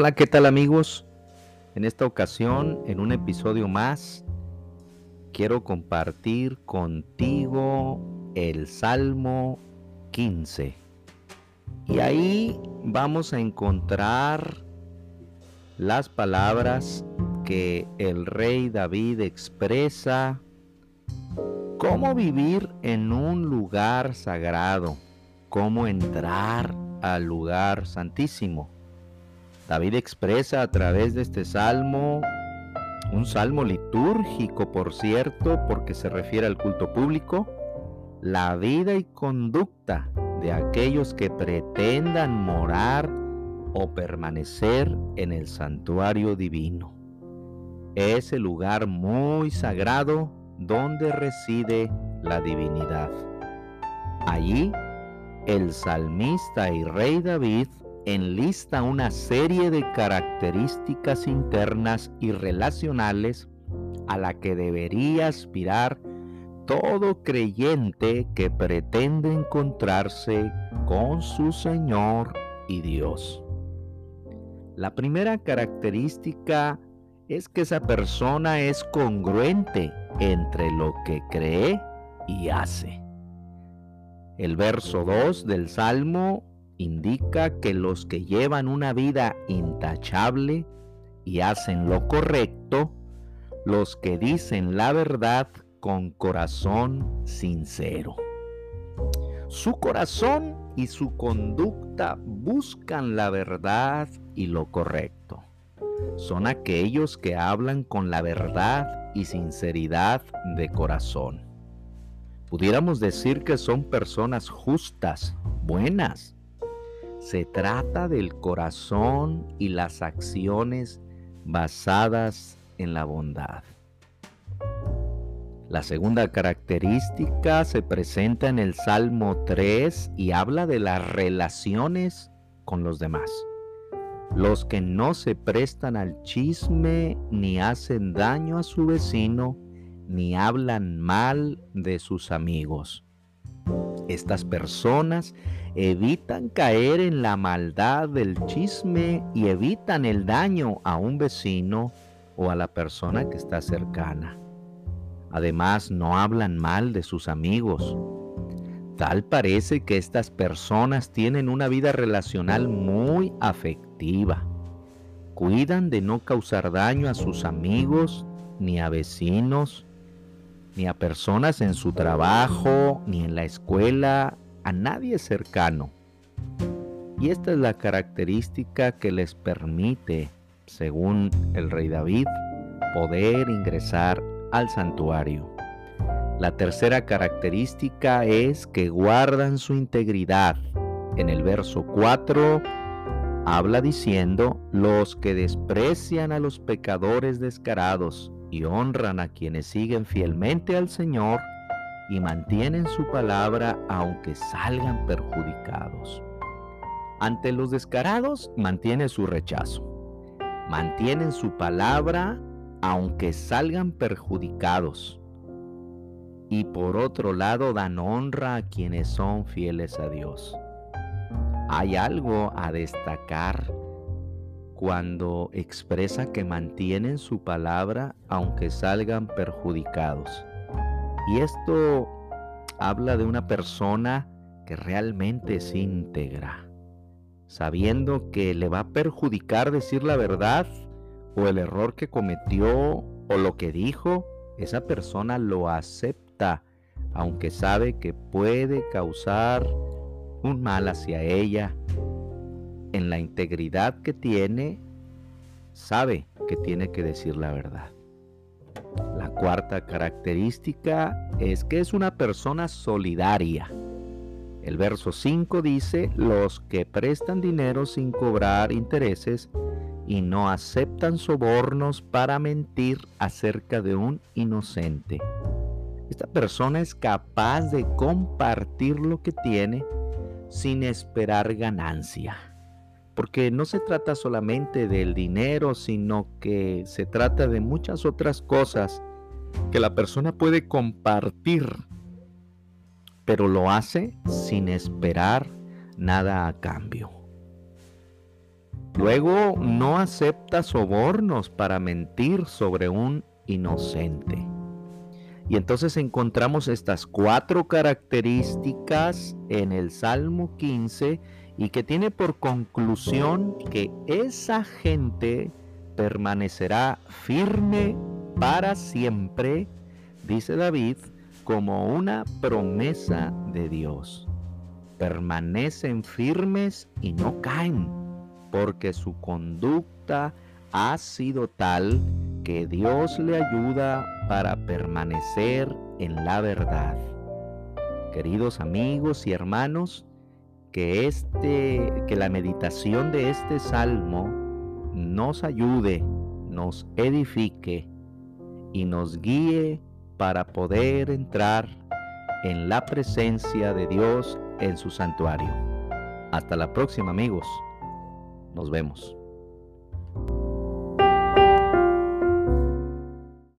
Hola, ¿qué tal amigos? En esta ocasión, en un episodio más, quiero compartir contigo el Salmo 15. Y ahí vamos a encontrar las palabras que el rey David expresa cómo vivir en un lugar sagrado, cómo entrar al lugar santísimo. David expresa a través de este salmo, un salmo litúrgico por cierto, porque se refiere al culto público, la vida y conducta de aquellos que pretendan morar o permanecer en el santuario divino. Es el lugar muy sagrado donde reside la divinidad. Allí, el salmista y rey David enlista una serie de características internas y relacionales a la que debería aspirar todo creyente que pretende encontrarse con su Señor y Dios. La primera característica es que esa persona es congruente entre lo que cree y hace. El verso 2 del Salmo indica que los que llevan una vida intachable y hacen lo correcto, los que dicen la verdad con corazón sincero. Su corazón y su conducta buscan la verdad y lo correcto. Son aquellos que hablan con la verdad y sinceridad de corazón. Pudiéramos decir que son personas justas, buenas, se trata del corazón y las acciones basadas en la bondad. La segunda característica se presenta en el Salmo 3 y habla de las relaciones con los demás. Los que no se prestan al chisme ni hacen daño a su vecino ni hablan mal de sus amigos. Estas personas evitan caer en la maldad del chisme y evitan el daño a un vecino o a la persona que está cercana. Además, no hablan mal de sus amigos. Tal parece que estas personas tienen una vida relacional muy afectiva. Cuidan de no causar daño a sus amigos, ni a vecinos, ni a personas en su trabajo, ni en la escuela, a nadie cercano. Y esta es la característica que les permite, según el rey David, poder ingresar al santuario. La tercera característica es que guardan su integridad. En el verso 4 habla diciendo, los que desprecian a los pecadores descarados y honran a quienes siguen fielmente al Señor, y mantienen su palabra aunque salgan perjudicados. Ante los descarados mantiene su rechazo. Mantienen su palabra aunque salgan perjudicados. Y por otro lado dan honra a quienes son fieles a Dios. Hay algo a destacar cuando expresa que mantienen su palabra aunque salgan perjudicados. Y esto habla de una persona que realmente es íntegra, sabiendo que le va a perjudicar decir la verdad o el error que cometió o lo que dijo, esa persona lo acepta, aunque sabe que puede causar un mal hacia ella. En la integridad que tiene, sabe que tiene que decir la verdad. La cuarta característica es que es una persona solidaria. El verso 5 dice, los que prestan dinero sin cobrar intereses y no aceptan sobornos para mentir acerca de un inocente. Esta persona es capaz de compartir lo que tiene sin esperar ganancia porque no se trata solamente del dinero, sino que se trata de muchas otras cosas que la persona puede compartir, pero lo hace sin esperar nada a cambio. Luego no acepta sobornos para mentir sobre un inocente. Y entonces encontramos estas cuatro características en el Salmo 15 y que tiene por conclusión que esa gente permanecerá firme para siempre, dice David, como una promesa de Dios. Permanecen firmes y no caen, porque su conducta ha sido tal que Dios le ayuda para permanecer en la verdad. Queridos amigos y hermanos, que este que la meditación de este salmo nos ayude, nos edifique y nos guíe para poder entrar en la presencia de Dios en su santuario. Hasta la próxima amigos. Nos vemos.